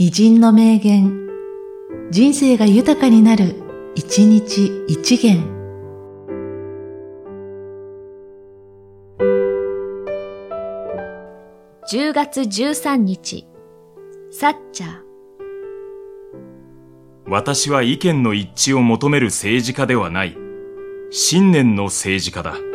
偉人の名言、人生が豊かになる、一日一元。10月13日、サッチャー。私は意見の一致を求める政治家ではない。信念の政治家だ。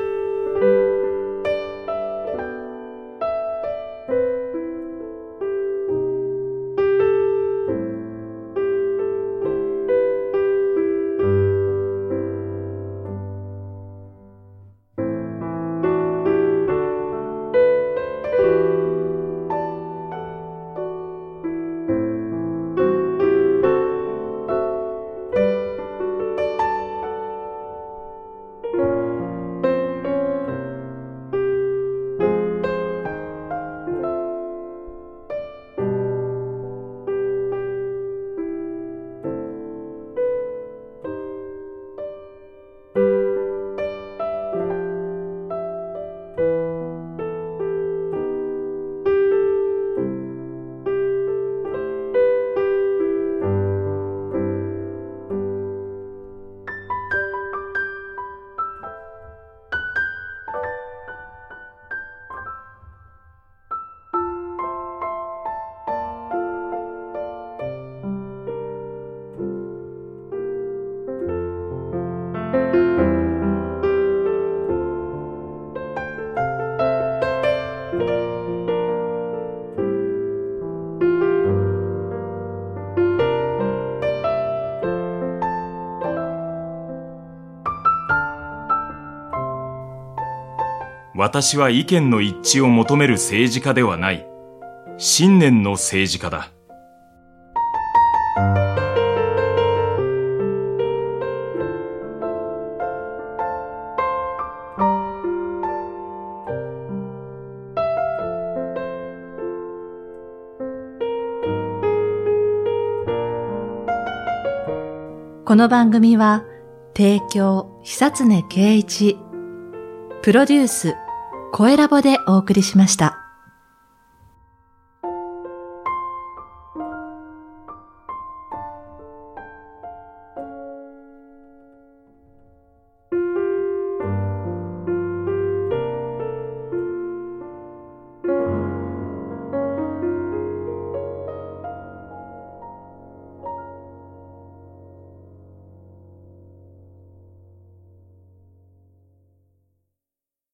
私は意見の一致を求める政治家ではない。信念の政治家だ。この番組は、提供、久常圭一、プロデュース、声ラボでお送りしました。